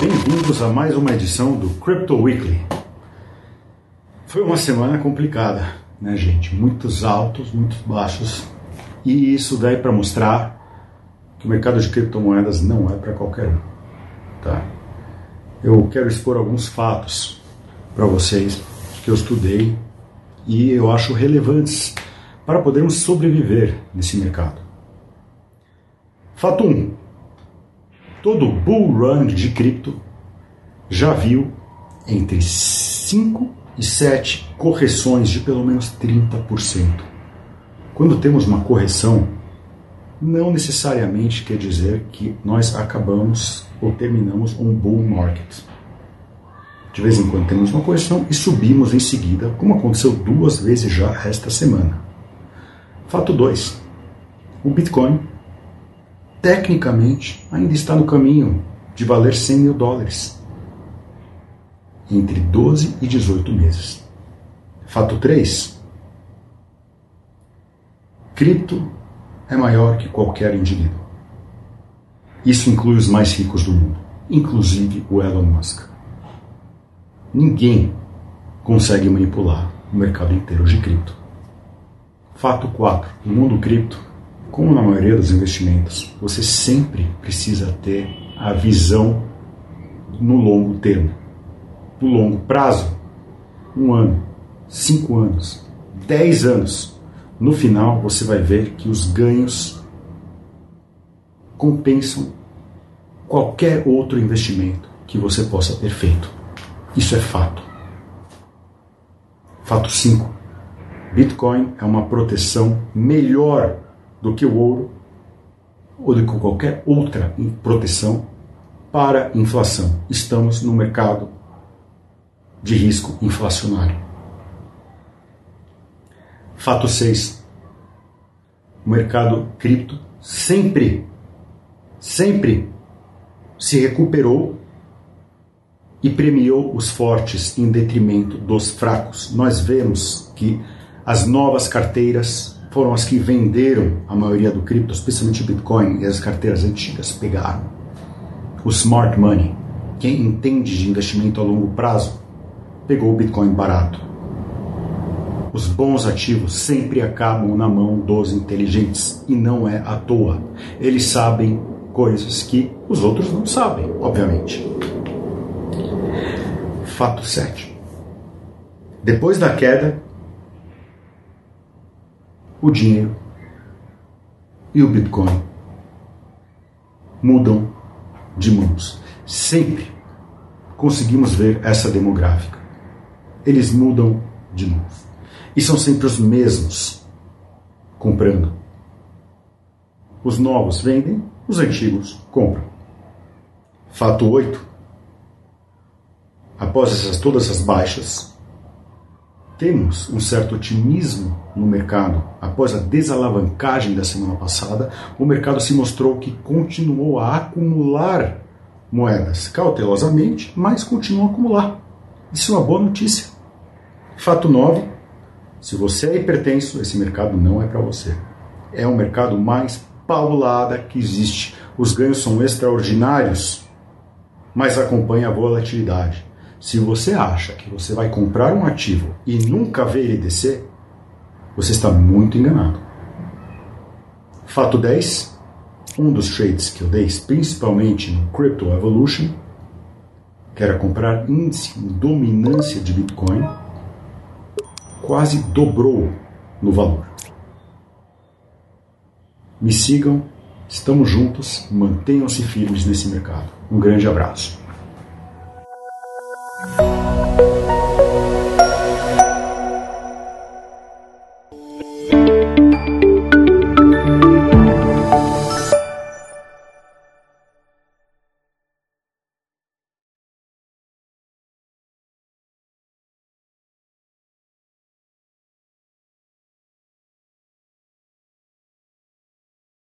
bem-vindos a mais uma edição do Crypto Weekly. Foi uma semana complicada, né, gente? Muitos altos, muitos baixos, e isso daí para mostrar que o mercado de criptomoedas não é para qualquer um, tá? Eu quero expor alguns fatos para vocês que eu estudei e eu acho relevantes para podermos sobreviver nesse mercado. Fato 1. Todo bull run de cripto já viu entre 5 e 7 correções de pelo menos 30%. Quando temos uma correção, não necessariamente quer dizer que nós acabamos ou terminamos um bull market. De vez em quando temos uma correção e subimos em seguida, como aconteceu duas vezes já esta semana. Fato 2. O Bitcoin tecnicamente, ainda está no caminho de valer 100 mil dólares entre 12 e 18 meses. Fato 3. Cripto é maior que qualquer indivíduo. Isso inclui os mais ricos do mundo, inclusive o Elon Musk. Ninguém consegue manipular o mercado inteiro de cripto. Fato 4. O mundo cripto como na maioria dos investimentos, você sempre precisa ter a visão no longo termo. No longo prazo, um ano, cinco anos, dez anos. No final, você vai ver que os ganhos compensam qualquer outro investimento que você possa ter feito. Isso é fato. Fato 5. Bitcoin é uma proteção melhor do que o ouro ou do que qualquer outra proteção para inflação. Estamos no mercado de risco inflacionário. Fato 6. O mercado cripto sempre, sempre se recuperou e premiou os fortes em detrimento dos fracos. Nós vemos que as novas carteiras foram as que venderam a maioria do cripto, especialmente o Bitcoin e as carteiras antigas, pegaram. O smart money, quem entende de investimento a longo prazo, pegou o Bitcoin barato. Os bons ativos sempre acabam na mão dos inteligentes e não é à toa. Eles sabem coisas que os outros não sabem, obviamente. Fato 7. Depois da queda, o dinheiro e o Bitcoin mudam de mãos. Sempre conseguimos ver essa demográfica. Eles mudam de mãos. E são sempre os mesmos comprando. Os novos vendem, os antigos compram. Fato 8. Após essas, todas as baixas, temos um certo otimismo no mercado. Após a desalavancagem da semana passada, o mercado se mostrou que continuou a acumular moedas cautelosamente, mas continuou a acumular. Isso é uma boa notícia. Fato 9: se você é hipertenso, esse mercado não é para você. É o mercado mais paulada que existe. Os ganhos são extraordinários, mas acompanha a volatilidade. Se você acha que você vai comprar um ativo e nunca ver ele descer, você está muito enganado. Fato 10. Um dos trades que eu dei, principalmente no Crypto Evolution, que era comprar índice em dominância de Bitcoin, quase dobrou no valor. Me sigam, estamos juntos, mantenham-se firmes nesse mercado. Um grande abraço.